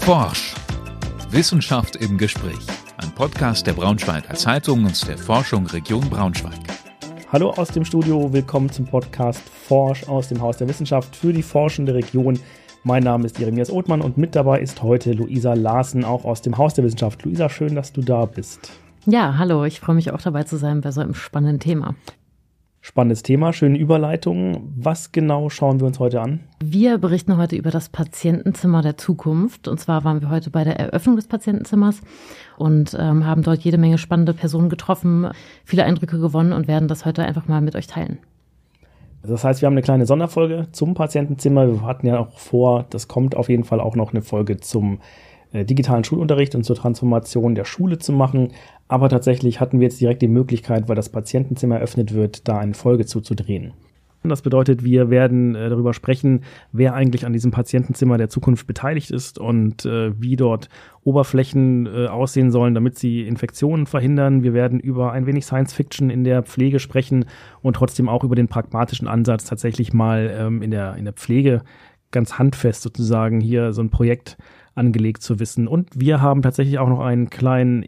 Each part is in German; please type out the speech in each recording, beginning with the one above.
Forsch. Wissenschaft im Gespräch. Ein Podcast der Braunschweiger Zeitung und der Forschung Region Braunschweig. Hallo aus dem Studio, willkommen zum Podcast Forsch aus dem Haus der Wissenschaft für die forschende Region. Mein Name ist Jeremias Othmann und mit dabei ist heute Luisa Larsen, auch aus dem Haus der Wissenschaft. Luisa, schön, dass du da bist. Ja, hallo, ich freue mich auch dabei zu sein bei so einem spannenden Thema. Spannendes Thema, schöne Überleitung. Was genau schauen wir uns heute an? Wir berichten heute über das Patientenzimmer der Zukunft. Und zwar waren wir heute bei der Eröffnung des Patientenzimmers und ähm, haben dort jede Menge spannende Personen getroffen, viele Eindrücke gewonnen und werden das heute einfach mal mit euch teilen. Das heißt, wir haben eine kleine Sonderfolge zum Patientenzimmer. Wir hatten ja auch vor, das kommt auf jeden Fall auch noch eine Folge zum äh, digitalen Schulunterricht und zur Transformation der Schule zu machen. Aber tatsächlich hatten wir jetzt direkt die Möglichkeit, weil das Patientenzimmer eröffnet wird, da eine Folge zuzudrehen. Das bedeutet, wir werden äh, darüber sprechen, wer eigentlich an diesem Patientenzimmer der Zukunft beteiligt ist und äh, wie dort Oberflächen äh, aussehen sollen, damit sie Infektionen verhindern. Wir werden über ein wenig Science Fiction in der Pflege sprechen und trotzdem auch über den pragmatischen Ansatz, tatsächlich mal ähm, in, der, in der Pflege ganz handfest sozusagen hier so ein Projekt angelegt zu wissen. Und wir haben tatsächlich auch noch einen kleinen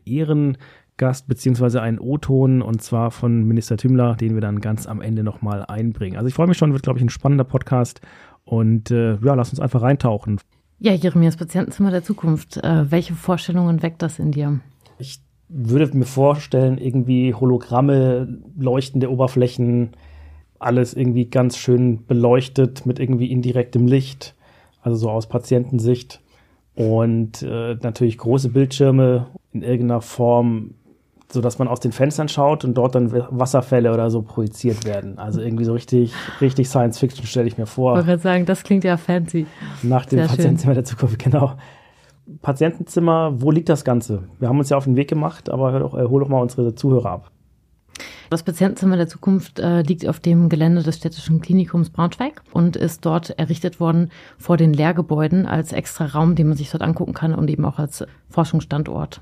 Ehrengast beziehungsweise einen O-Ton und zwar von Minister Tümmler, den wir dann ganz am Ende nochmal einbringen. Also ich freue mich schon, wird glaube ich ein spannender Podcast und äh, ja, lass uns einfach reintauchen. Ja, Jeremias Patientenzimmer der Zukunft. Äh, welche Vorstellungen weckt das in dir? Ich würde mir vorstellen, irgendwie Hologramme, leuchtende Oberflächen, alles irgendwie ganz schön beleuchtet mit irgendwie indirektem Licht, also so aus Patientensicht. Und äh, natürlich große Bildschirme in irgendeiner Form, so dass man aus den Fenstern schaut und dort dann Wasserfälle oder so projiziert werden. Also irgendwie so richtig, richtig Science Fiction stelle ich mir vor. Ich wollte sagen, das klingt ja fancy. Nach dem Sehr Patientenzimmer schön. der Zukunft, genau. Patientenzimmer, wo liegt das Ganze? Wir haben uns ja auf den Weg gemacht, aber hör doch, hol doch mal unsere Zuhörer ab. Das Patientenzimmer der Zukunft äh, liegt auf dem Gelände des Städtischen Klinikums Braunschweig und ist dort errichtet worden vor den Lehrgebäuden als extra Raum, den man sich dort angucken kann und eben auch als Forschungsstandort.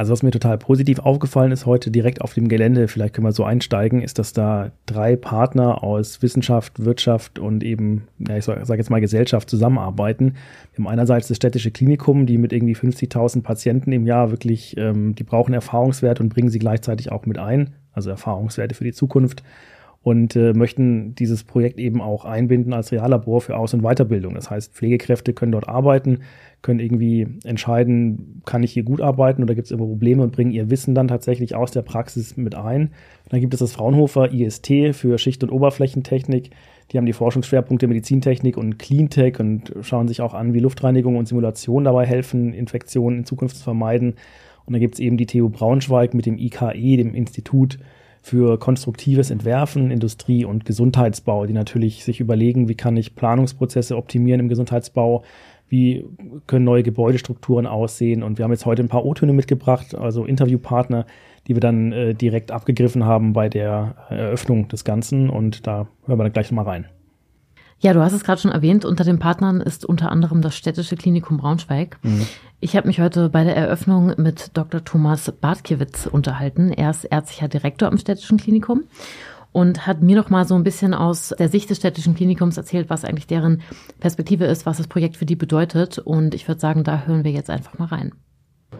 Also was mir total positiv aufgefallen ist heute direkt auf dem Gelände, vielleicht können wir so einsteigen, ist, dass da drei Partner aus Wissenschaft, Wirtschaft und eben, ja, ich sage jetzt mal Gesellschaft zusammenarbeiten. Wir haben einerseits das städtische Klinikum, die mit irgendwie 50.000 Patienten im Jahr wirklich, ähm, die brauchen Erfahrungswert und bringen sie gleichzeitig auch mit ein also Erfahrungswerte für die Zukunft und äh, möchten dieses Projekt eben auch einbinden als Reallabor für Aus- und Weiterbildung. Das heißt, Pflegekräfte können dort arbeiten, können irgendwie entscheiden, kann ich hier gut arbeiten oder gibt es irgendwo Probleme und bringen ihr Wissen dann tatsächlich aus der Praxis mit ein. Dann gibt es das Fraunhofer IST für Schicht- und Oberflächentechnik. Die haben die Forschungsschwerpunkte Medizintechnik und Cleantech und schauen sich auch an, wie Luftreinigung und Simulation dabei helfen, Infektionen in Zukunft zu vermeiden. Und dann gibt es eben die TU Braunschweig mit dem IKE, dem Institut für konstruktives Entwerfen, Industrie und Gesundheitsbau, die natürlich sich überlegen, wie kann ich Planungsprozesse optimieren im Gesundheitsbau, wie können neue Gebäudestrukturen aussehen. Und wir haben jetzt heute ein paar O-Töne mitgebracht, also Interviewpartner, die wir dann äh, direkt abgegriffen haben bei der Eröffnung des Ganzen. Und da hören wir dann gleich mal rein. Ja, du hast es gerade schon erwähnt, unter den Partnern ist unter anderem das Städtische Klinikum Braunschweig. Mhm. Ich habe mich heute bei der Eröffnung mit Dr. Thomas Bartkiewicz unterhalten. Er ist ärztlicher Direktor am Städtischen Klinikum und hat mir noch mal so ein bisschen aus der Sicht des Städtischen Klinikums erzählt, was eigentlich deren Perspektive ist, was das Projekt für die bedeutet. Und ich würde sagen, da hören wir jetzt einfach mal rein.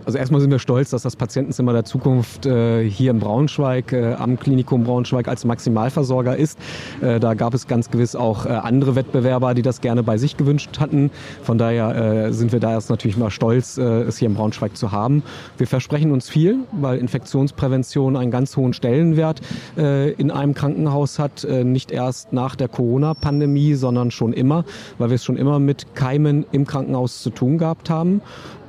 Also erstmal sind wir stolz, dass das Patientenzimmer der Zukunft äh, hier in Braunschweig äh, am Klinikum Braunschweig als Maximalversorger ist. Äh, da gab es ganz gewiss auch äh, andere Wettbewerber, die das gerne bei sich gewünscht hatten. Von daher äh, sind wir da erst natürlich mal stolz, äh, es hier in Braunschweig zu haben. Wir versprechen uns viel, weil Infektionsprävention einen ganz hohen Stellenwert in einem Krankenhaus hat. nicht erst nach der Corona-Pandemie, sondern schon immer, weil wir es schon immer mit Keimen im Krankenhaus zu tun gehabt haben.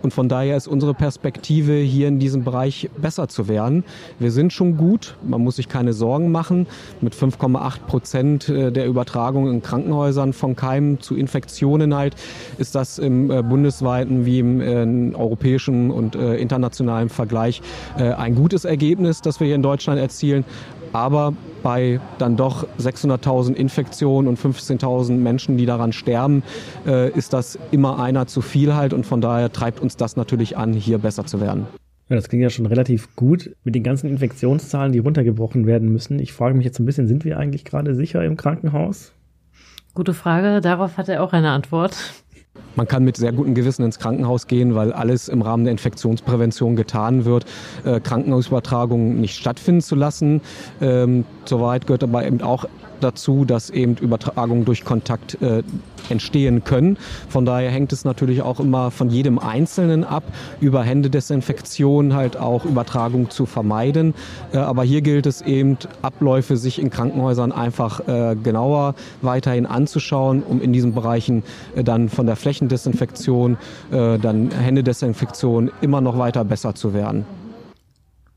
Und von daher ist unsere Perspektive, hier in diesem Bereich besser zu werden. Wir sind schon gut, man muss sich keine Sorgen machen. Mit 5,8 Prozent äh, der Übertragung in Krankenhäusern von Keimen zu Infektionen halt, ist das im äh, bundesweiten wie im äh, europäischen und internationalen Vergleich ein gutes Ergebnis, das wir hier in Deutschland erzielen. Aber bei dann doch 600.000 Infektionen und 15.000 Menschen, die daran sterben, äh, ist das immer einer zu viel halt. Und von daher treibt uns das natürlich an, hier besser zu werden. Ja, das klingt ja schon relativ gut mit den ganzen Infektionszahlen, die runtergebrochen werden müssen. Ich frage mich jetzt ein bisschen, sind wir eigentlich gerade sicher im Krankenhaus? Gute Frage. Darauf hat er auch eine Antwort. Man kann mit sehr gutem Gewissen ins Krankenhaus gehen, weil alles im Rahmen der Infektionsprävention getan wird, äh, Krankenhausübertragungen nicht stattfinden zu lassen. Ähm, soweit gehört aber eben auch dazu, dass eben Übertragungen durch Kontakt äh, entstehen können. Von daher hängt es natürlich auch immer von jedem Einzelnen ab, über Händedesinfektion halt auch Übertragung zu vermeiden. Äh, aber hier gilt es eben, Abläufe sich in Krankenhäusern einfach äh, genauer weiterhin anzuschauen, um in diesen Bereichen äh, dann von der Flächendesinfektion, dann Händedesinfektion immer noch weiter besser zu werden.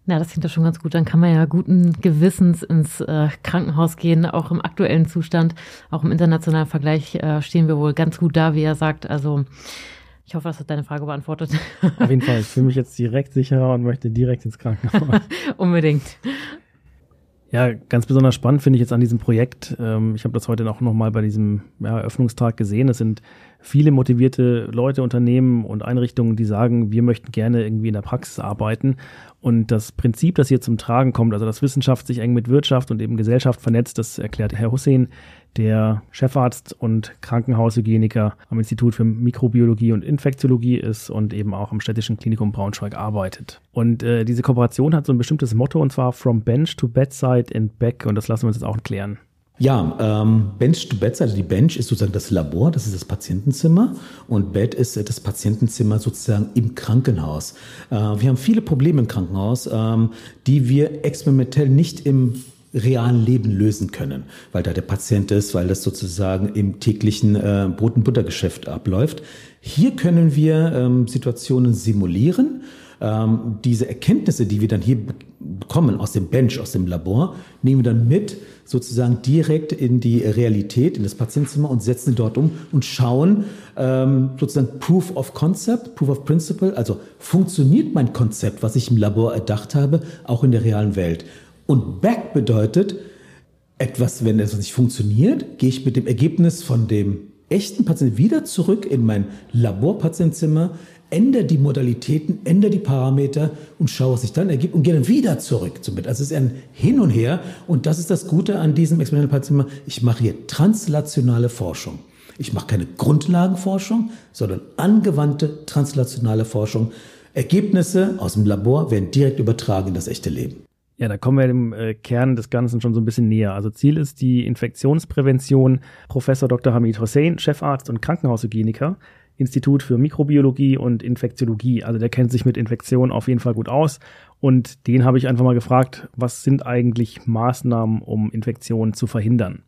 Na, das klingt ja schon ganz gut. Dann kann man ja guten Gewissens ins äh, Krankenhaus gehen, auch im aktuellen Zustand. Auch im internationalen Vergleich äh, stehen wir wohl ganz gut da, wie er sagt. Also ich hoffe, das hat deine Frage beantwortet. Auf jeden Fall. Ich fühle mich jetzt direkt sicherer und möchte direkt ins Krankenhaus. Unbedingt. Ja, ganz besonders spannend finde ich jetzt an diesem Projekt. Ähm, ich habe das heute auch nochmal bei diesem ja, Eröffnungstag gesehen. Es sind viele motivierte Leute, Unternehmen und Einrichtungen, die sagen, wir möchten gerne irgendwie in der Praxis arbeiten. Und das Prinzip, das hier zum Tragen kommt, also dass Wissenschaft sich eng mit Wirtschaft und eben Gesellschaft vernetzt, das erklärt Herr Hussein, der Chefarzt und Krankenhaushygieniker am Institut für Mikrobiologie und Infektiologie ist und eben auch am Städtischen Klinikum Braunschweig arbeitet. Und äh, diese Kooperation hat so ein bestimmtes Motto und zwar From Bench to Bedside and Back und das lassen wir uns jetzt auch klären. Ja, ähm, Bench to Bed, also die Bench ist sozusagen das Labor, das ist das Patientenzimmer und Bed ist das Patientenzimmer sozusagen im Krankenhaus. Äh, wir haben viele Probleme im Krankenhaus, ähm, die wir experimentell nicht im realen Leben lösen können, weil da der Patient ist, weil das sozusagen im täglichen äh, Brot- und Buttergeschäft abläuft. Hier können wir ähm, Situationen simulieren ähm, diese Erkenntnisse, die wir dann hier bekommen aus dem Bench, aus dem Labor, nehmen wir dann mit sozusagen direkt in die Realität, in das Patientenzimmer und setzen sie dort um und schauen ähm, sozusagen Proof of Concept, Proof of Principle, also funktioniert mein Konzept, was ich im Labor erdacht habe, auch in der realen Welt. Und Back bedeutet, etwas, wenn etwas nicht funktioniert, gehe ich mit dem Ergebnis von dem echten Patienten wieder zurück in mein Laborpatientenzimmer, ändere die Modalitäten, ändere die Parameter und schaue, was sich dann ergibt und gehe dann wieder zurück zum Bett. Also es ist ein Hin und Her und das ist das Gute an diesem Experimentalpatientzimmer. Ich mache hier translationale Forschung. Ich mache keine Grundlagenforschung, sondern angewandte translationale Forschung. Ergebnisse aus dem Labor werden direkt übertragen in das echte Leben. Ja, da kommen wir dem äh, Kern des Ganzen schon so ein bisschen näher. Also Ziel ist die Infektionsprävention. Professor Dr. Hamid Hossein, Chefarzt und Krankenhaushygieniker, Institut für Mikrobiologie und Infektiologie. Also der kennt sich mit Infektionen auf jeden Fall gut aus. Und den habe ich einfach mal gefragt, was sind eigentlich Maßnahmen, um Infektionen zu verhindern?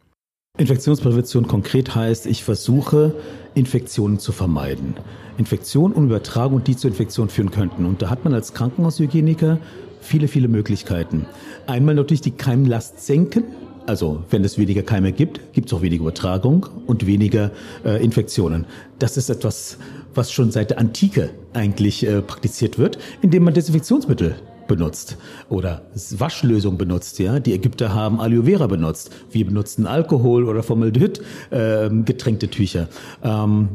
Infektionsprävention konkret heißt, ich versuche, Infektionen zu vermeiden. Infektionen und Übertragung, die zu Infektionen führen könnten. Und da hat man als Krankenhaushygieniker viele, viele Möglichkeiten. Einmal natürlich die Keimlast senken. Also wenn es weniger Keime gibt, gibt es auch weniger Übertragung und weniger äh, Infektionen. Das ist etwas, was schon seit der Antike eigentlich äh, praktiziert wird, indem man Desinfektionsmittel benutzt oder Waschlösung benutzt. Ja, die Ägypter haben Aloe Vera benutzt. Wir benutzen Alkohol oder Formaldehyd äh, getränkte Tücher. Ähm,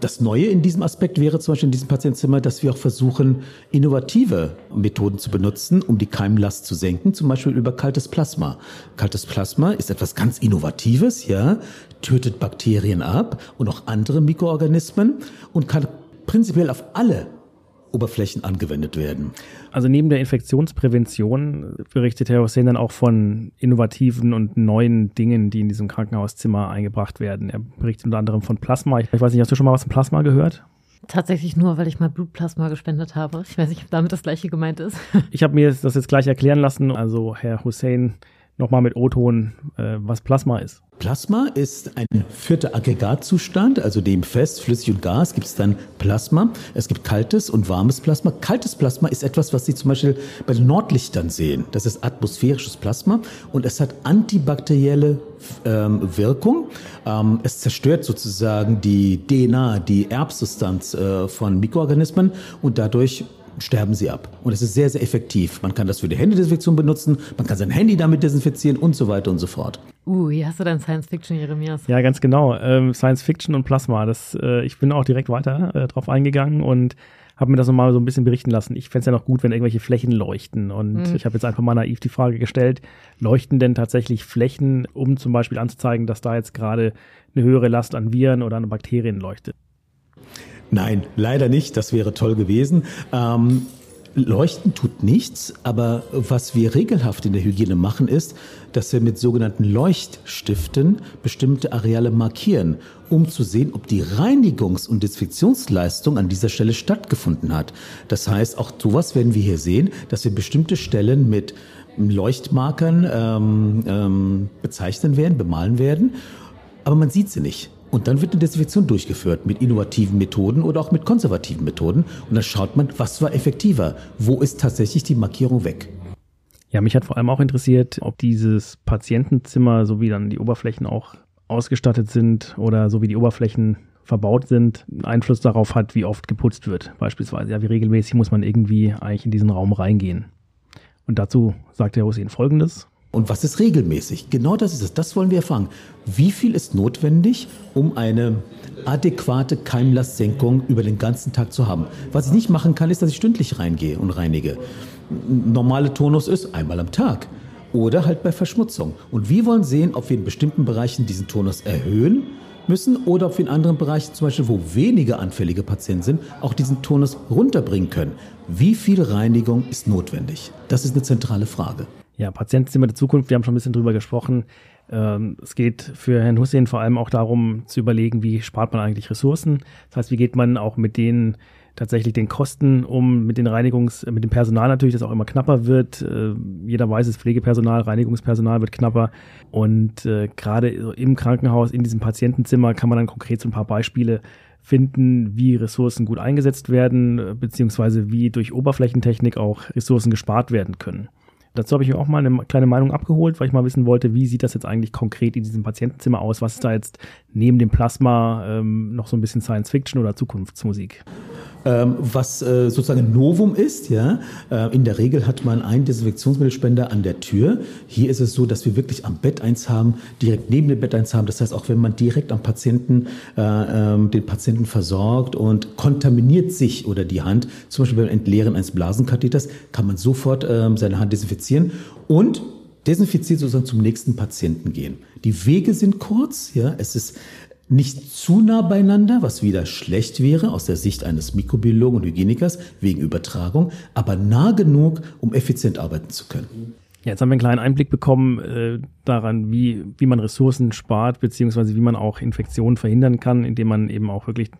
das Neue in diesem Aspekt wäre zum Beispiel in diesem Patientenzimmer, dass wir auch versuchen, innovative Methoden zu benutzen, um die Keimlast zu senken, zum Beispiel über kaltes Plasma. Kaltes Plasma ist etwas ganz Innovatives, ja, tötet Bakterien ab und auch andere Mikroorganismen und kann prinzipiell auf alle Oberflächen angewendet werden. Also neben der Infektionsprävention berichtet Herr Hussein dann auch von innovativen und neuen Dingen, die in diesem Krankenhauszimmer eingebracht werden. Er berichtet unter anderem von Plasma. Ich weiß nicht, hast du schon mal was von Plasma gehört? Tatsächlich nur, weil ich mal Blutplasma gespendet habe. Ich weiß nicht, ob damit das gleiche gemeint ist. Ich habe mir das jetzt gleich erklären lassen. Also Herr Hussein nochmal mit O-Ton, äh, was Plasma ist. Plasma ist ein vierter Aggregatzustand, also dem Fest, Flüssig und Gas gibt es dann Plasma. Es gibt kaltes und warmes Plasma. Kaltes Plasma ist etwas, was Sie zum Beispiel bei den Nordlichtern sehen. Das ist atmosphärisches Plasma und es hat antibakterielle ähm, Wirkung. Ähm, es zerstört sozusagen die DNA, die Erbsubstanz äh, von Mikroorganismen und dadurch sterben sie ab. Und es ist sehr, sehr effektiv. Man kann das für die Händedesinfektion benutzen, man kann sein Handy damit desinfizieren und so weiter und so fort. Uh, hier hast du dann Science Fiction, Jeremias. Ja, ganz genau. Ähm, Science Fiction und Plasma. Das, äh, ich bin auch direkt weiter äh, drauf eingegangen und habe mir das nochmal so ein bisschen berichten lassen. Ich fände es ja noch gut, wenn irgendwelche Flächen leuchten. Und mhm. ich habe jetzt einfach mal naiv die Frage gestellt, leuchten denn tatsächlich Flächen, um zum Beispiel anzuzeigen, dass da jetzt gerade eine höhere Last an Viren oder an Bakterien leuchtet? Nein, leider nicht. Das wäre toll gewesen. Ähm, Leuchten tut nichts, aber was wir regelhaft in der Hygiene machen, ist, dass wir mit sogenannten Leuchtstiften bestimmte Areale markieren, um zu sehen, ob die Reinigungs- und Desinfektionsleistung an dieser Stelle stattgefunden hat. Das heißt, auch sowas werden wir hier sehen, dass wir bestimmte Stellen mit Leuchtmarkern ähm, ähm, bezeichnen werden, bemalen werden, aber man sieht sie nicht. Und dann wird eine Desinfektion durchgeführt mit innovativen Methoden oder auch mit konservativen Methoden. Und dann schaut man, was war effektiver? Wo ist tatsächlich die Markierung weg? Ja, mich hat vor allem auch interessiert, ob dieses Patientenzimmer, so wie dann die Oberflächen auch ausgestattet sind oder so wie die Oberflächen verbaut sind, Einfluss darauf hat, wie oft geputzt wird. Beispielsweise, ja, wie regelmäßig muss man irgendwie eigentlich in diesen Raum reingehen. Und dazu sagt der Hussein Folgendes. Und was ist regelmäßig? Genau das ist es. Das wollen wir erfahren. Wie viel ist notwendig, um eine adäquate Keimlastsenkung über den ganzen Tag zu haben? Was ich nicht machen kann, ist, dass ich stündlich reingehe und reinige. Normale Tonus ist einmal am Tag. Oder halt bei Verschmutzung. Und wir wollen sehen, ob wir in bestimmten Bereichen diesen Tonus erhöhen müssen oder ob wir in anderen Bereichen, zum Beispiel wo weniger anfällige Patienten sind, auch diesen Tonus runterbringen können. Wie viel Reinigung ist notwendig? Das ist eine zentrale Frage. Ja, Patientenzimmer der Zukunft, wir haben schon ein bisschen drüber gesprochen. Ähm, es geht für Herrn Hussein vor allem auch darum zu überlegen, wie spart man eigentlich Ressourcen. Das heißt, wie geht man auch mit den tatsächlich den Kosten um, mit den Reinigungs-, mit dem Personal natürlich, das auch immer knapper wird. Äh, jeder weiß es, Pflegepersonal, Reinigungspersonal wird knapper. Und äh, gerade im Krankenhaus, in diesem Patientenzimmer kann man dann konkret so ein paar Beispiele finden, wie Ressourcen gut eingesetzt werden, beziehungsweise wie durch Oberflächentechnik auch Ressourcen gespart werden können. Dazu habe ich mir auch mal eine kleine Meinung abgeholt, weil ich mal wissen wollte, wie sieht das jetzt eigentlich konkret in diesem Patientenzimmer aus? Was ist da jetzt neben dem Plasma ähm, noch so ein bisschen Science Fiction oder Zukunftsmusik? Ähm, was äh, sozusagen Novum ist, ja. Äh, in der Regel hat man einen Desinfektionsmittelspender an der Tür. Hier ist es so, dass wir wirklich am Bett eins haben, direkt neben dem Bett eins haben. Das heißt, auch wenn man direkt am Patienten äh, ähm, den Patienten versorgt und kontaminiert sich oder die Hand, zum Beispiel beim Entleeren eines Blasenkatheters, kann man sofort ähm, seine Hand desinfizieren und desinfiziert sozusagen zum nächsten Patienten gehen. Die Wege sind kurz, ja, es ist nicht zu nah beieinander, was wieder schlecht wäre aus der Sicht eines Mikrobiologen und Hygienikers wegen Übertragung, aber nah genug, um effizient arbeiten zu können. Ja, jetzt haben wir einen kleinen Einblick bekommen äh, daran, wie, wie man Ressourcen spart, beziehungsweise wie man auch Infektionen verhindern kann, indem man eben auch wirklich,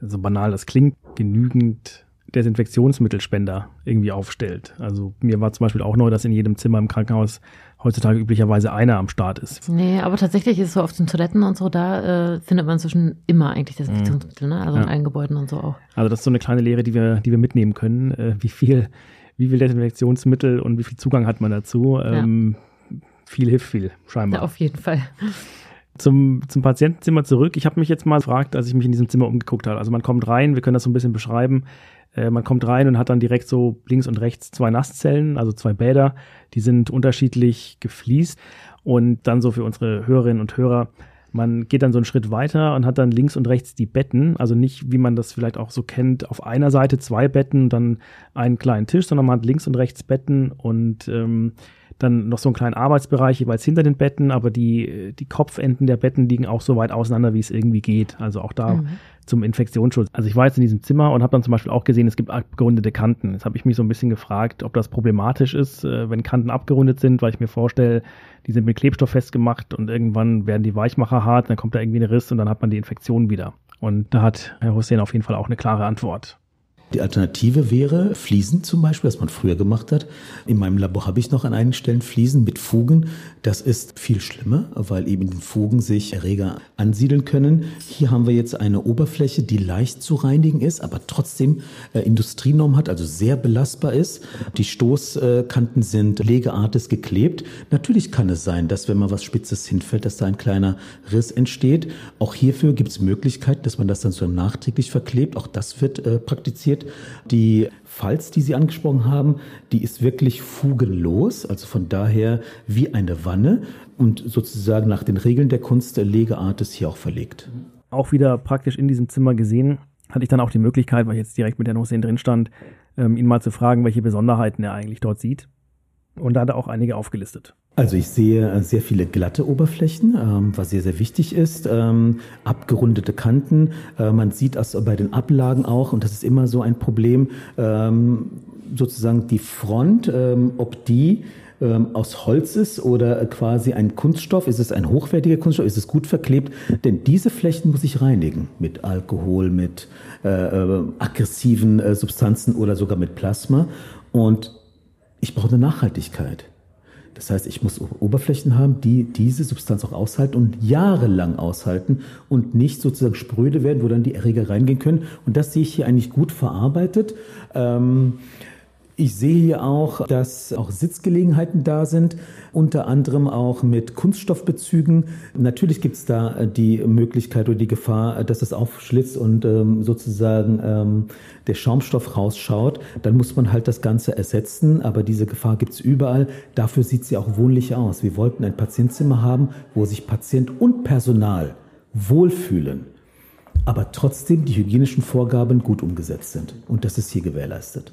so banal das klingt, genügend Desinfektionsmittelspender irgendwie aufstellt. Also mir war zum Beispiel auch neu, dass in jedem Zimmer im Krankenhaus heutzutage üblicherweise einer am Start ist. Nee, aber tatsächlich ist es so auf den Toiletten und so, da äh, findet man inzwischen immer eigentlich Desinfektionsmittel, ne? also ja. in allen Gebäuden und so auch. Also das ist so eine kleine Lehre, die wir, die wir mitnehmen können. Äh, wie viel, wie viel Desinfektionsmittel und wie viel Zugang hat man dazu? Ähm, ja. Viel hilft viel, scheinbar. Ja, auf jeden Fall. Zum, zum Patientenzimmer zurück. Ich habe mich jetzt mal gefragt, als ich mich in diesem Zimmer umgeguckt habe. Also man kommt rein, wir können das so ein bisschen beschreiben. Äh, man kommt rein und hat dann direkt so links und rechts zwei Nasszellen, also zwei Bäder, die sind unterschiedlich gefliest. Und dann so für unsere Hörerinnen und Hörer, man geht dann so einen Schritt weiter und hat dann links und rechts die Betten, also nicht, wie man das vielleicht auch so kennt, auf einer Seite zwei Betten, dann einen kleinen Tisch, sondern man hat links und rechts Betten. Und ähm, dann noch so einen kleinen Arbeitsbereich jeweils hinter den Betten, aber die, die Kopfenden der Betten liegen auch so weit auseinander, wie es irgendwie geht. Also auch da mhm. zum Infektionsschutz. Also ich war jetzt in diesem Zimmer und habe dann zum Beispiel auch gesehen, es gibt abgerundete Kanten. Jetzt habe ich mich so ein bisschen gefragt, ob das problematisch ist, äh, wenn Kanten abgerundet sind, weil ich mir vorstelle, die sind mit Klebstoff festgemacht und irgendwann werden die Weichmacher hart, dann kommt da irgendwie ein Riss und dann hat man die Infektion wieder. Und da hat Herr Hussein auf jeden Fall auch eine klare Antwort. Die Alternative wäre Fliesen zum Beispiel, was man früher gemacht hat. In meinem Labor habe ich noch an einigen Stellen Fliesen mit Fugen. Das ist viel schlimmer, weil eben in den Fugen sich Erreger ansiedeln können. Hier haben wir jetzt eine Oberfläche, die leicht zu reinigen ist, aber trotzdem äh, Industrienorm hat, also sehr belastbar ist. Die Stoßkanten sind legeartig geklebt. Natürlich kann es sein, dass wenn man was Spitzes hinfällt, dass da ein kleiner Riss entsteht. Auch hierfür gibt es Möglichkeiten, dass man das dann so nachträglich verklebt. Auch das wird äh, praktiziert passiert. Die Falz, die Sie angesprochen haben, die ist wirklich fugenlos, also von daher wie eine Wanne und sozusagen nach den Regeln der Kunst der Legeart ist hier auch verlegt. Auch wieder praktisch in diesem Zimmer gesehen, hatte ich dann auch die Möglichkeit, weil ich jetzt direkt mit Herrn Hussein drin stand, ähm, ihn mal zu fragen, welche Besonderheiten er eigentlich dort sieht. Und da hat er auch einige aufgelistet. Also ich sehe sehr viele glatte Oberflächen, ähm, was sehr, sehr wichtig ist. Ähm, abgerundete Kanten. Äh, man sieht das bei den Ablagen auch, und das ist immer so ein Problem, ähm, sozusagen die Front, ob die aus Holz ist oder quasi ein Kunststoff? Ist es ein hochwertiger Kunststoff? Ist es gut verklebt? Denn diese Flächen muss ich reinigen mit Alkohol, mit äh, äh, aggressiven äh, Substanzen oder sogar mit Plasma. Und ich brauche eine Nachhaltigkeit. Das heißt, ich muss Oberflächen haben, die diese Substanz auch aushalten und jahrelang aushalten und nicht sozusagen spröde werden, wo dann die Erreger reingehen können. Und das sehe ich hier eigentlich gut verarbeitet. Ähm, ich sehe hier auch, dass auch Sitzgelegenheiten da sind, unter anderem auch mit Kunststoffbezügen. Natürlich gibt es da die Möglichkeit oder die Gefahr, dass es aufschlitzt und ähm, sozusagen ähm, der Schaumstoff rausschaut. Dann muss man halt das Ganze ersetzen, aber diese Gefahr gibt es überall. Dafür sieht sie auch wohnlich aus. Wir wollten ein Patientzimmer haben, wo sich Patient und Personal wohlfühlen, aber trotzdem die hygienischen Vorgaben gut umgesetzt sind. Und das ist hier gewährleistet.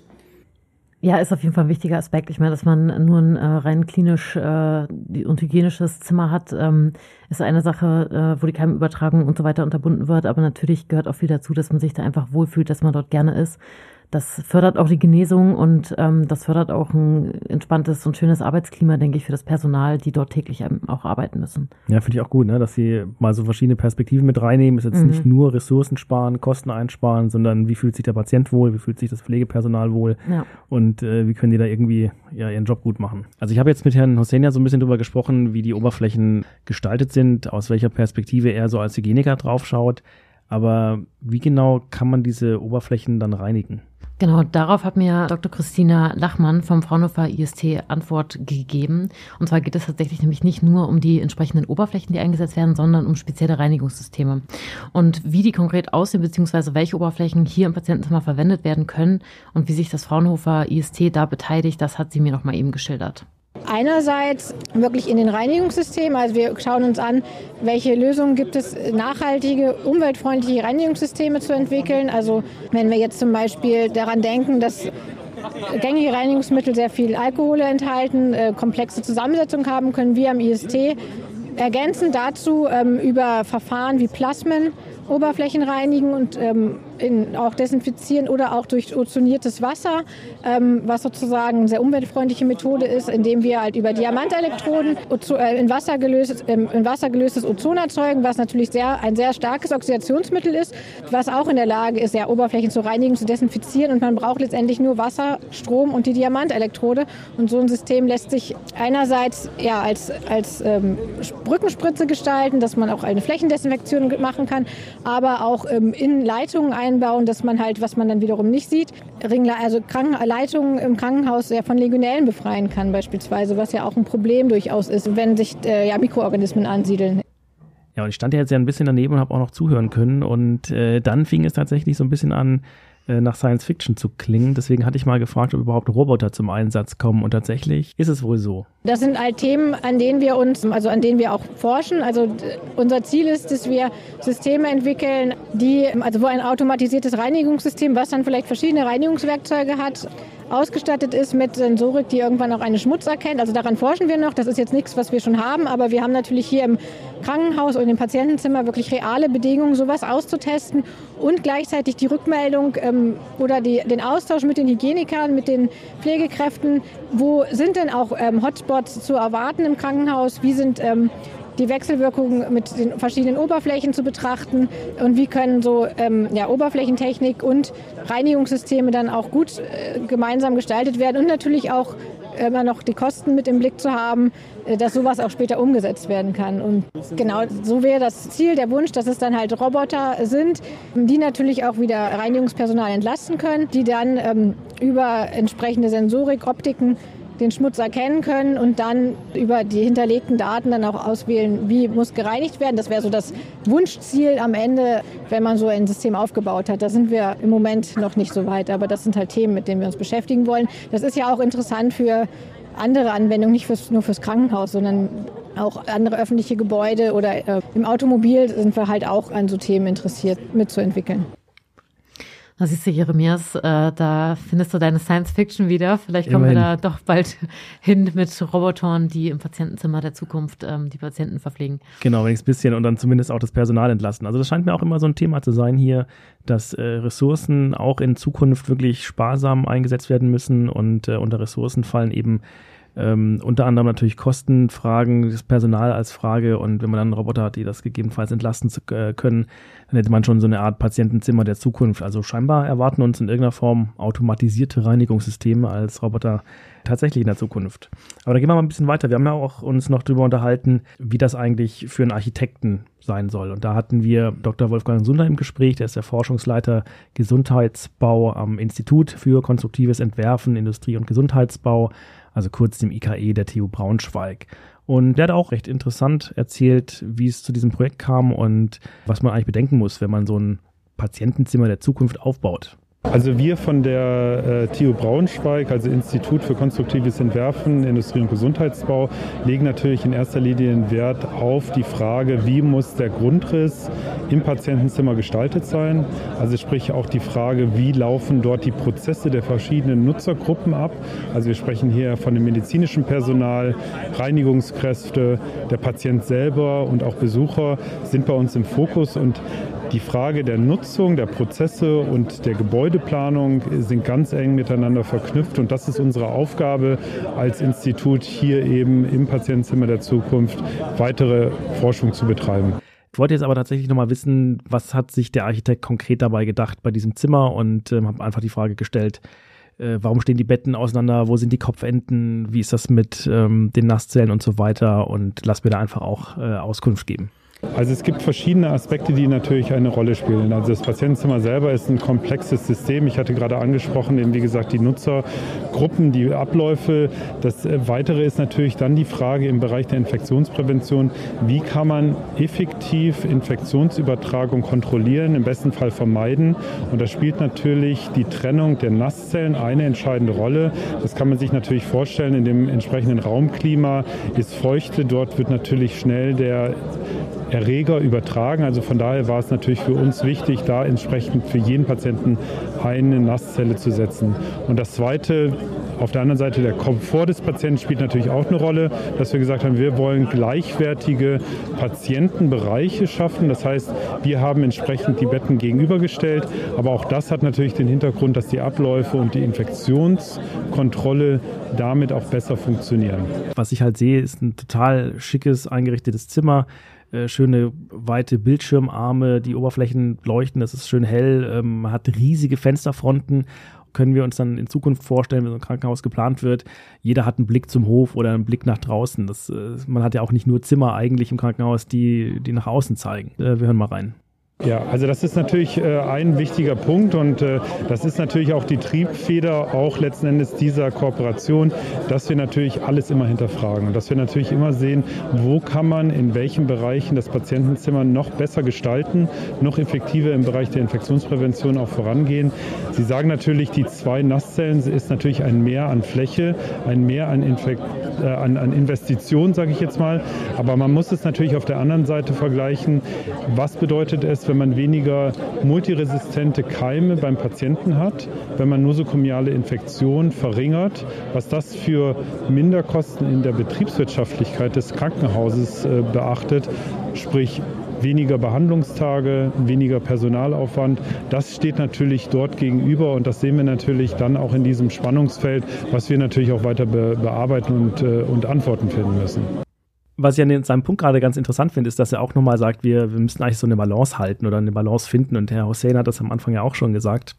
Ja, ist auf jeden Fall ein wichtiger Aspekt. Ich meine, dass man nur ein äh, rein klinisch äh, und hygienisches Zimmer hat, ähm, ist eine Sache, äh, wo die Keimübertragung und so weiter unterbunden wird. Aber natürlich gehört auch viel dazu, dass man sich da einfach wohlfühlt, dass man dort gerne ist das fördert auch die Genesung und ähm, das fördert auch ein entspanntes und schönes Arbeitsklima, denke ich, für das Personal, die dort täglich auch arbeiten müssen. Ja, finde ich auch gut, ne? dass sie mal so verschiedene Perspektiven mit reinnehmen. Ist jetzt mhm. nicht nur Ressourcen sparen, Kosten einsparen, sondern wie fühlt sich der Patient wohl, wie fühlt sich das Pflegepersonal wohl ja. und äh, wie können die da irgendwie ja, ihren Job gut machen. Also ich habe jetzt mit Herrn Hossein ja so ein bisschen drüber gesprochen, wie die Oberflächen gestaltet sind, aus welcher Perspektive er so als Hygieniker draufschaut. Aber wie genau kann man diese Oberflächen dann reinigen? Genau, darauf hat mir Dr. Christina Lachmann vom Fraunhofer IST Antwort gegeben. Und zwar geht es tatsächlich nämlich nicht nur um die entsprechenden Oberflächen, die eingesetzt werden, sondern um spezielle Reinigungssysteme. Und wie die konkret aussehen, beziehungsweise welche Oberflächen hier im Patientenzimmer verwendet werden können und wie sich das Fraunhofer IST da beteiligt, das hat sie mir noch mal eben geschildert. Einerseits wirklich in den Reinigungssystemen, also wir schauen uns an, welche Lösungen gibt es, nachhaltige, umweltfreundliche Reinigungssysteme zu entwickeln. Also wenn wir jetzt zum Beispiel daran denken, dass gängige Reinigungsmittel sehr viel Alkohol enthalten, äh, komplexe Zusammensetzungen haben, können wir am IST ergänzend dazu ähm, über Verfahren wie Plasmen Oberflächen reinigen und ähm, in, auch desinfizieren oder auch durch ozoniertes Wasser, ähm, was sozusagen eine sehr umweltfreundliche Methode ist, indem wir halt über Diamantelektroden äh, in, Wasser gelöst, ähm, in Wasser gelöstes Ozon erzeugen, was natürlich sehr, ein sehr starkes Oxidationsmittel ist, was auch in der Lage ist, ja, Oberflächen zu reinigen, zu desinfizieren. Und man braucht letztendlich nur Wasser, Strom und die Diamantelektrode. Und so ein System lässt sich einerseits ja, als, als ähm, Brückenspritze gestalten, dass man auch eine Flächendesinfektion machen kann, aber auch ähm, in Leitungen einbauen, dass man halt, was man dann wiederum nicht sieht, Ringler, also Leitungen im Krankenhaus ja von Legionellen befreien kann beispielsweise, was ja auch ein Problem durchaus ist, wenn sich äh, ja, Mikroorganismen ansiedeln. Ja, und ich stand ja jetzt ja ein bisschen daneben und habe auch noch zuhören können und äh, dann fing es tatsächlich so ein bisschen an, äh, nach Science Fiction zu klingen. Deswegen hatte ich mal gefragt, ob überhaupt Roboter zum Einsatz kommen. Und tatsächlich ist es wohl so. Das sind halt Themen, an denen wir uns, also an denen wir auch forschen. Also unser Ziel ist, dass wir Systeme entwickeln, die, also wo ein automatisiertes Reinigungssystem, was dann vielleicht verschiedene Reinigungswerkzeuge hat, ausgestattet ist mit Sensorik, die irgendwann auch einen Schmutz erkennt. Also daran forschen wir noch. Das ist jetzt nichts, was wir schon haben, aber wir haben natürlich hier im Krankenhaus und im Patientenzimmer wirklich reale Bedingungen, sowas auszutesten und gleichzeitig die Rückmeldung ähm, oder die, den Austausch mit den Hygienikern, mit den Pflegekräften. Wo sind denn auch ähm, Hotspots zu erwarten im Krankenhaus? Wie sind ähm, die Wechselwirkungen mit den verschiedenen Oberflächen zu betrachten und wie können so ähm, ja, Oberflächentechnik und Reinigungssysteme dann auch gut äh, gemeinsam gestaltet werden und natürlich auch immer noch die Kosten mit im Blick zu haben, äh, dass sowas auch später umgesetzt werden kann. Und genau so wäre das Ziel, der Wunsch, dass es dann halt Roboter sind, die natürlich auch wieder Reinigungspersonal entlasten können, die dann ähm, über entsprechende Sensorik, Optiken den Schmutz erkennen können und dann über die hinterlegten Daten dann auch auswählen, wie muss gereinigt werden. Das wäre so das Wunschziel am Ende, wenn man so ein System aufgebaut hat. Da sind wir im Moment noch nicht so weit, aber das sind halt Themen, mit denen wir uns beschäftigen wollen. Das ist ja auch interessant für andere Anwendungen, nicht fürs, nur fürs Krankenhaus, sondern auch andere öffentliche Gebäude oder äh, im Automobil sind wir halt auch an so Themen interessiert, mitzuentwickeln. Da siehst du, Jeremias, äh, da findest du deine Science Fiction wieder. Vielleicht kommen Immerhin. wir da doch bald hin mit Robotern, die im Patientenzimmer der Zukunft ähm, die Patienten verpflegen. Genau, wenigstens ein bisschen und dann zumindest auch das Personal entlasten. Also das scheint mir auch immer so ein Thema zu sein hier, dass äh, Ressourcen auch in Zukunft wirklich sparsam eingesetzt werden müssen und äh, unter Ressourcen fallen eben ähm, unter anderem natürlich Kostenfragen, das Personal als Frage und wenn man dann Roboter hat, die das gegebenenfalls entlasten zu, äh, können, dann hätte man schon so eine Art Patientenzimmer der Zukunft. Also scheinbar erwarten uns in irgendeiner Form automatisierte Reinigungssysteme als Roboter tatsächlich in der Zukunft. Aber da gehen wir mal ein bisschen weiter. Wir haben ja auch uns noch darüber unterhalten, wie das eigentlich für einen Architekten sein soll. Und da hatten wir Dr. Wolfgang Sunder im Gespräch, der ist der Forschungsleiter Gesundheitsbau am Institut für konstruktives Entwerfen, Industrie und Gesundheitsbau also kurz dem IKE der TU Braunschweig. Und der hat auch recht interessant erzählt, wie es zu diesem Projekt kam und was man eigentlich bedenken muss, wenn man so ein Patientenzimmer der Zukunft aufbaut. Also wir von der äh, TU Braunschweig, also Institut für konstruktives Entwerfen, Industrie- und Gesundheitsbau, legen natürlich in erster Linie Wert auf die Frage, wie muss der Grundriss im Patientenzimmer gestaltet sein. Also sprich auch die Frage, wie laufen dort die Prozesse der verschiedenen Nutzergruppen ab. Also wir sprechen hier von dem medizinischen Personal, Reinigungskräfte, der Patient selber und auch Besucher sind bei uns im Fokus und die Frage der Nutzung, der Prozesse und der Gebäudeplanung sind ganz eng miteinander verknüpft. Und das ist unsere Aufgabe als Institut hier eben im Patientenzimmer der Zukunft weitere Forschung zu betreiben. Ich wollte jetzt aber tatsächlich nochmal wissen, was hat sich der Architekt konkret dabei gedacht bei diesem Zimmer? Und äh, habe einfach die Frage gestellt, äh, warum stehen die Betten auseinander, wo sind die Kopfenden, wie ist das mit ähm, den Nasszellen und so weiter? Und lass mir da einfach auch äh, Auskunft geben. Also es gibt verschiedene Aspekte, die natürlich eine Rolle spielen. Also das Patientenzimmer selber ist ein komplexes System. Ich hatte gerade angesprochen, eben wie gesagt die Nutzergruppen, die Abläufe. Das äh, Weitere ist natürlich dann die Frage im Bereich der Infektionsprävention, wie kann man effektiv Infektionsübertragung kontrollieren, im besten Fall vermeiden. Und da spielt natürlich die Trennung der Nasszellen eine entscheidende Rolle. Das kann man sich natürlich vorstellen, in dem entsprechenden Raumklima ist Feuchte, dort wird natürlich schnell der Erreger übertragen. Also von daher war es natürlich für uns wichtig, da entsprechend für jeden Patienten eine Nasszelle zu setzen. Und das Zweite, auf der anderen Seite der Komfort des Patienten spielt natürlich auch eine Rolle, dass wir gesagt haben, wir wollen gleichwertige Patientenbereiche schaffen. Das heißt, wir haben entsprechend die Betten gegenübergestellt. Aber auch das hat natürlich den Hintergrund, dass die Abläufe und die Infektionskontrolle damit auch besser funktionieren. Was ich halt sehe, ist ein total schickes, eingerichtetes Zimmer äh, schöne weite Bildschirmarme, die Oberflächen leuchten, das ist schön hell, ähm, hat riesige Fensterfronten. Können wir uns dann in Zukunft vorstellen, wenn so ein Krankenhaus geplant wird, jeder hat einen Blick zum Hof oder einen Blick nach draußen. Das, äh, man hat ja auch nicht nur Zimmer eigentlich im Krankenhaus, die, die nach außen zeigen. Äh, wir hören mal rein. Ja, also das ist natürlich äh, ein wichtiger Punkt und äh, das ist natürlich auch die Triebfeder auch letzten Endes dieser Kooperation, dass wir natürlich alles immer hinterfragen und dass wir natürlich immer sehen, wo kann man in welchen Bereichen das Patientenzimmer noch besser gestalten, noch effektiver im Bereich der Infektionsprävention auch vorangehen. Sie sagen natürlich, die zwei Nasszellen ist natürlich ein Mehr an Fläche, ein Mehr an, Infekt, äh, an, an Investitionen, sage ich jetzt mal, aber man muss es natürlich auf der anderen Seite vergleichen, was bedeutet es, wenn man weniger multiresistente Keime beim Patienten hat, wenn man nosokomiale Infektionen verringert, was das für Minderkosten in der Betriebswirtschaftlichkeit des Krankenhauses äh, beachtet, sprich weniger Behandlungstage, weniger Personalaufwand. Das steht natürlich dort gegenüber und das sehen wir natürlich dann auch in diesem Spannungsfeld, was wir natürlich auch weiter be bearbeiten und, äh, und Antworten finden müssen was ich an seinem Punkt gerade ganz interessant finde, ist, dass er auch nochmal sagt, wir, wir müssen eigentlich so eine Balance halten oder eine Balance finden. Und Herr Hussein hat das am Anfang ja auch schon gesagt.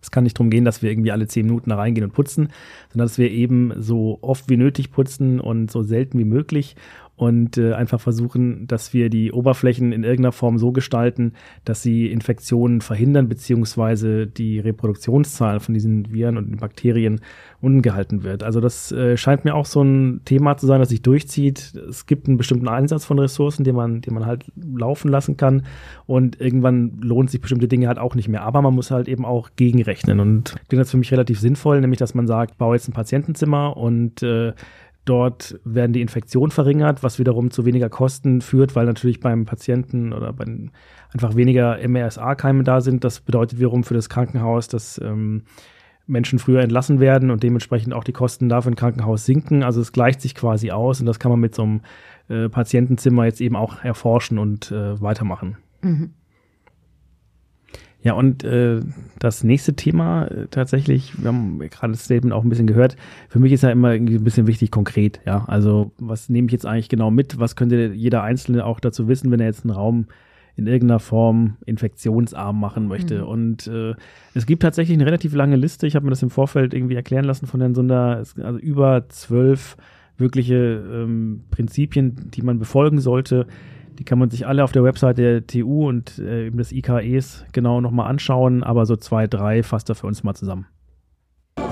Es kann nicht darum gehen, dass wir irgendwie alle zehn Minuten da reingehen und putzen, sondern dass wir eben so oft wie nötig putzen und so selten wie möglich und äh, einfach versuchen, dass wir die Oberflächen in irgendeiner Form so gestalten, dass sie Infektionen verhindern, beziehungsweise die Reproduktionszahl von diesen Viren und Bakterien unten gehalten wird. Also das äh, scheint mir auch so ein Thema zu sein, das sich durchzieht. Es gibt einen bestimmten Einsatz von Ressourcen, den man, den man halt laufen lassen kann und irgendwann lohnt sich bestimmte Dinge halt auch nicht mehr. Aber man muss halt eben auch gegenrechnen und klingt das für mich relativ sinnvoll, nämlich dass man sagt, baue jetzt ein Patientenzimmer und äh, Dort werden die Infektionen verringert, was wiederum zu weniger Kosten führt, weil natürlich beim Patienten oder bei einfach weniger MRSA-Keime da sind. Das bedeutet wiederum für das Krankenhaus, dass ähm, Menschen früher entlassen werden und dementsprechend auch die Kosten dafür im Krankenhaus sinken. Also es gleicht sich quasi aus und das kann man mit so einem äh, Patientenzimmer jetzt eben auch erforschen und äh, weitermachen. Mhm. Ja, und äh, das nächste Thema äh, tatsächlich, wir haben gerade das Statement auch ein bisschen gehört, für mich ist ja immer irgendwie ein bisschen wichtig konkret, ja. Also was nehme ich jetzt eigentlich genau mit? Was könnte jeder Einzelne auch dazu wissen, wenn er jetzt einen Raum in irgendeiner Form infektionsarm machen möchte. Mhm. Und äh, es gibt tatsächlich eine relativ lange Liste. Ich habe mir das im Vorfeld irgendwie erklären lassen von Herrn Sunder. Es, also über zwölf wirkliche ähm, Prinzipien, die man befolgen sollte, die kann man sich alle auf der Website der TU und äh, des IKEs genau nochmal anschauen, aber so zwei, drei fasst er für uns mal zusammen.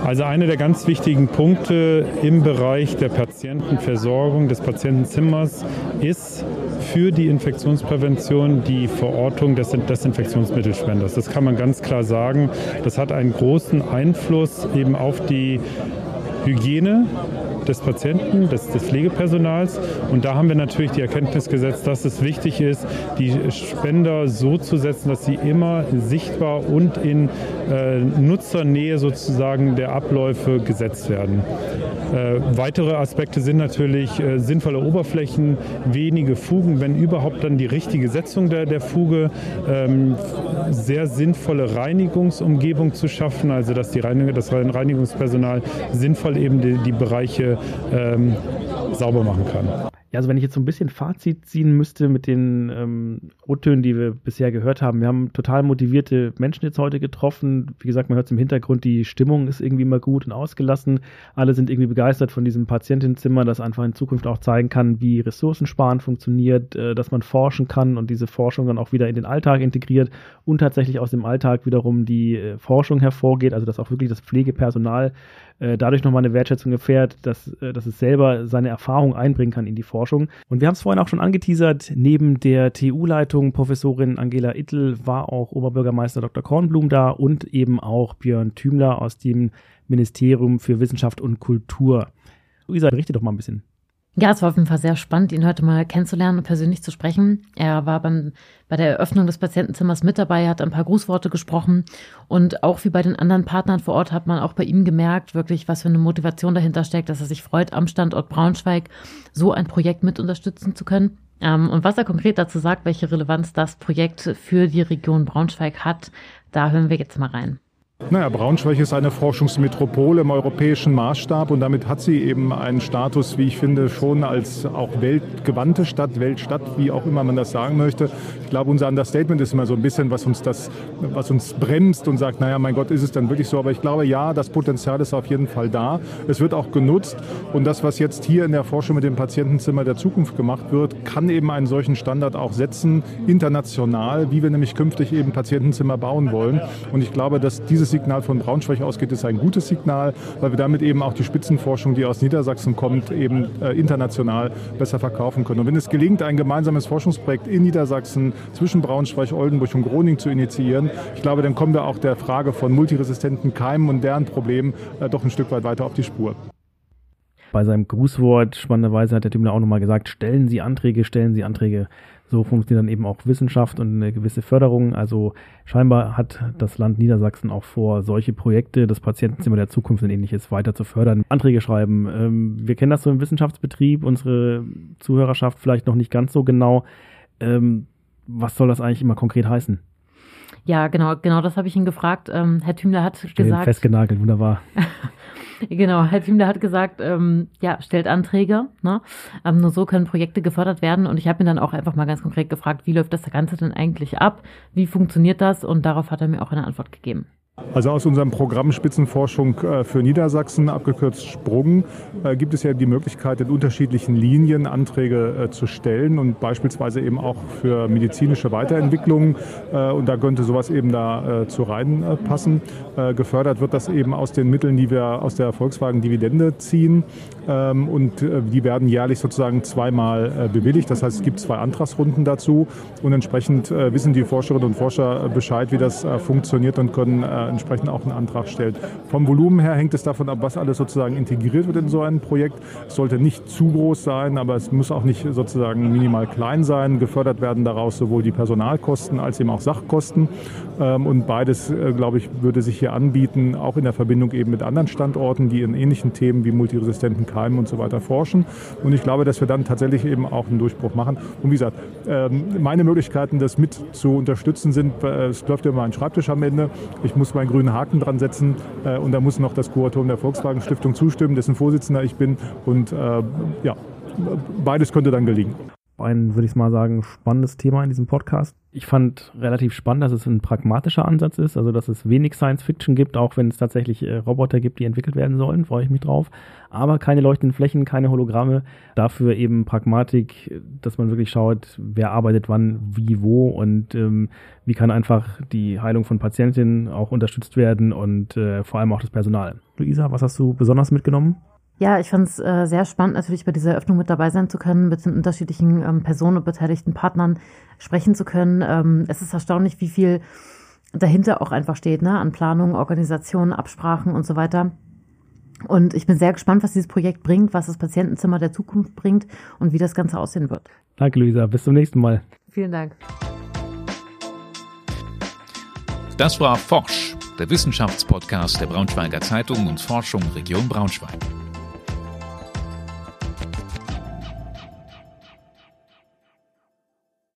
Also einer der ganz wichtigen Punkte im Bereich der Patientenversorgung, des Patientenzimmers ist für die Infektionsprävention die Verortung des Desinfektionsmittelspenders. Das kann man ganz klar sagen. Das hat einen großen Einfluss eben auf die Hygiene des Patienten, des, des Pflegepersonals. Und da haben wir natürlich die Erkenntnis gesetzt, dass es wichtig ist, die Spender so zu setzen, dass sie immer sichtbar und in äh, Nutzernähe sozusagen der Abläufe gesetzt werden. Äh, weitere Aspekte sind natürlich äh, sinnvolle Oberflächen, wenige Fugen, wenn überhaupt dann die richtige Setzung der, der Fuge, ähm, sehr sinnvolle Reinigungsumgebung zu schaffen, also dass die Reinig das Reinigungspersonal sinnvoll eben die, die Bereiche ähm, sauber machen kann. Ja, also wenn ich jetzt so ein bisschen Fazit ziehen müsste mit den ähm, O-Tönen, die wir bisher gehört haben, wir haben total motivierte Menschen jetzt heute getroffen. Wie gesagt, man hört es im Hintergrund, die Stimmung ist irgendwie immer gut und ausgelassen. Alle sind irgendwie begeistert von diesem Patientenzimmer, das einfach in Zukunft auch zeigen kann, wie Ressourcensparen funktioniert, äh, dass man forschen kann und diese Forschung dann auch wieder in den Alltag integriert und tatsächlich aus dem Alltag wiederum die äh, Forschung hervorgeht, also dass auch wirklich das Pflegepersonal äh, dadurch nochmal eine Wertschätzung erfährt, dass, äh, dass es selber seine Erfahrung einbringen kann in die Forschung. Und wir haben es vorhin auch schon angeteasert, neben der TU-Leitung Professorin Angela Ittel war auch Oberbürgermeister Dr. Kornblum da und eben auch Björn Thümler aus dem Ministerium für Wissenschaft und Kultur. Luisa, berichte doch mal ein bisschen. Ja, es war auf jeden Fall sehr spannend, ihn heute mal kennenzulernen und persönlich zu sprechen. Er war beim, bei der Eröffnung des Patientenzimmers mit dabei, hat ein paar Grußworte gesprochen und auch wie bei den anderen Partnern vor Ort hat man auch bei ihm gemerkt, wirklich, was für eine Motivation dahinter steckt, dass er sich freut, am Standort Braunschweig so ein Projekt mit unterstützen zu können. Ähm, und was er konkret dazu sagt, welche Relevanz das Projekt für die Region Braunschweig hat, da hören wir jetzt mal rein. Naja, Braunschweig ist eine Forschungsmetropole im europäischen Maßstab und damit hat sie eben einen Status, wie ich finde, schon als auch weltgewandte Stadt, Weltstadt, wie auch immer man das sagen möchte. Ich glaube, unser Understatement ist immer so ein bisschen, was uns das, was uns bremst und sagt, naja, mein Gott, ist es dann wirklich so? Aber ich glaube, ja, das Potenzial ist auf jeden Fall da. Es wird auch genutzt und das, was jetzt hier in der Forschung mit dem Patientenzimmer der Zukunft gemacht wird, kann eben einen solchen Standard auch setzen, international, wie wir nämlich künftig eben Patientenzimmer bauen wollen. Und ich glaube, dass dieses Signal von Braunschweig ausgeht, ist ein gutes Signal, weil wir damit eben auch die Spitzenforschung, die aus Niedersachsen kommt, eben äh, international besser verkaufen können. Und wenn es gelingt, ein gemeinsames Forschungsprojekt in Niedersachsen zwischen Braunschweig, Oldenburg und Groningen zu initiieren, ich glaube, dann kommen wir auch der Frage von multiresistenten Keimen und deren Problemen äh, doch ein Stück weit weiter auf die Spur. Bei seinem Grußwort, spannenderweise hat der Tümler auch nochmal gesagt, stellen Sie Anträge, stellen Sie Anträge. So funktioniert dann eben auch Wissenschaft und eine gewisse Förderung. Also scheinbar hat das Land Niedersachsen auch vor, solche Projekte, das Patientenzimmer der Zukunft und ähnliches weiter zu fördern. Anträge schreiben. Ähm, wir kennen das so im Wissenschaftsbetrieb, unsere Zuhörerschaft vielleicht noch nicht ganz so genau. Ähm, was soll das eigentlich immer konkret heißen? Ja, genau, genau das habe ich ihn gefragt. Ähm, Herr Thümler hat Stehen gesagt. Festgenagelt, wunderbar. Genau, Herr Thümler hat gesagt, ähm, ja, stellt Anträge. Ne? Ähm, nur so können Projekte gefördert werden. Und ich habe ihn dann auch einfach mal ganz konkret gefragt, wie läuft das Ganze denn eigentlich ab? Wie funktioniert das? Und darauf hat er mir auch eine Antwort gegeben. Also aus unserem Programm Spitzenforschung äh, für Niedersachsen, abgekürzt Sprung, äh, gibt es ja die Möglichkeit, in unterschiedlichen Linien Anträge äh, zu stellen und beispielsweise eben auch für medizinische Weiterentwicklungen. Und da könnte sowas eben da zu reinpassen. Gefördert wird das eben aus den Mitteln, die wir aus der Volkswagen-Dividende ziehen. Ähm, und die werden jährlich sozusagen zweimal bewilligt. Das heißt, es gibt zwei Antragsrunden dazu. Und entsprechend wissen die Forscherinnen und Forscher Bescheid, wie das funktioniert und können entsprechend auch einen Antrag stellt. Vom Volumen her hängt es davon ab, was alles sozusagen integriert wird in so ein Projekt. Es sollte nicht zu groß sein, aber es muss auch nicht sozusagen minimal klein sein. Gefördert werden daraus sowohl die Personalkosten als eben auch Sachkosten. Ähm, und beides, äh, glaube ich, würde sich hier anbieten, auch in der Verbindung eben mit anderen Standorten, die in ähnlichen Themen wie multiresistenten Keimen und so weiter forschen. Und ich glaube, dass wir dann tatsächlich eben auch einen Durchbruch machen. Und wie gesagt, ähm, meine Möglichkeiten, das mit zu unterstützen, sind, äh, es läuft ja mein Schreibtisch am Ende. Ich muss meinen grünen Haken dran setzen äh, und da muss noch das Kuratorium der Volkswagen Stiftung zustimmen, dessen Vorsitzender ich bin. Und ja, beides könnte dann gelingen ein, würde ich mal sagen, spannendes Thema in diesem Podcast. Ich fand relativ spannend, dass es ein pragmatischer Ansatz ist, also dass es wenig Science Fiction gibt, auch wenn es tatsächlich äh, Roboter gibt, die entwickelt werden sollen, freue ich mich drauf. Aber keine leuchtenden Flächen, keine Hologramme, dafür eben Pragmatik, dass man wirklich schaut, wer arbeitet wann, wie, wo und ähm, wie kann einfach die Heilung von Patientinnen auch unterstützt werden und äh, vor allem auch das Personal. Luisa, was hast du besonders mitgenommen? Ja, ich fand es äh, sehr spannend, natürlich bei dieser Eröffnung mit dabei sein zu können, mit den unterschiedlichen ähm, Personen und beteiligten Partnern sprechen zu können. Ähm, es ist erstaunlich, wie viel dahinter auch einfach steht, ne? an Planung, Organisation, Absprachen und so weiter. Und ich bin sehr gespannt, was dieses Projekt bringt, was das Patientenzimmer der Zukunft bringt und wie das Ganze aussehen wird. Danke, Luisa. Bis zum nächsten Mal. Vielen Dank. Das war Forsch, der Wissenschaftspodcast der Braunschweiger Zeitung und Forschung Region Braunschweig.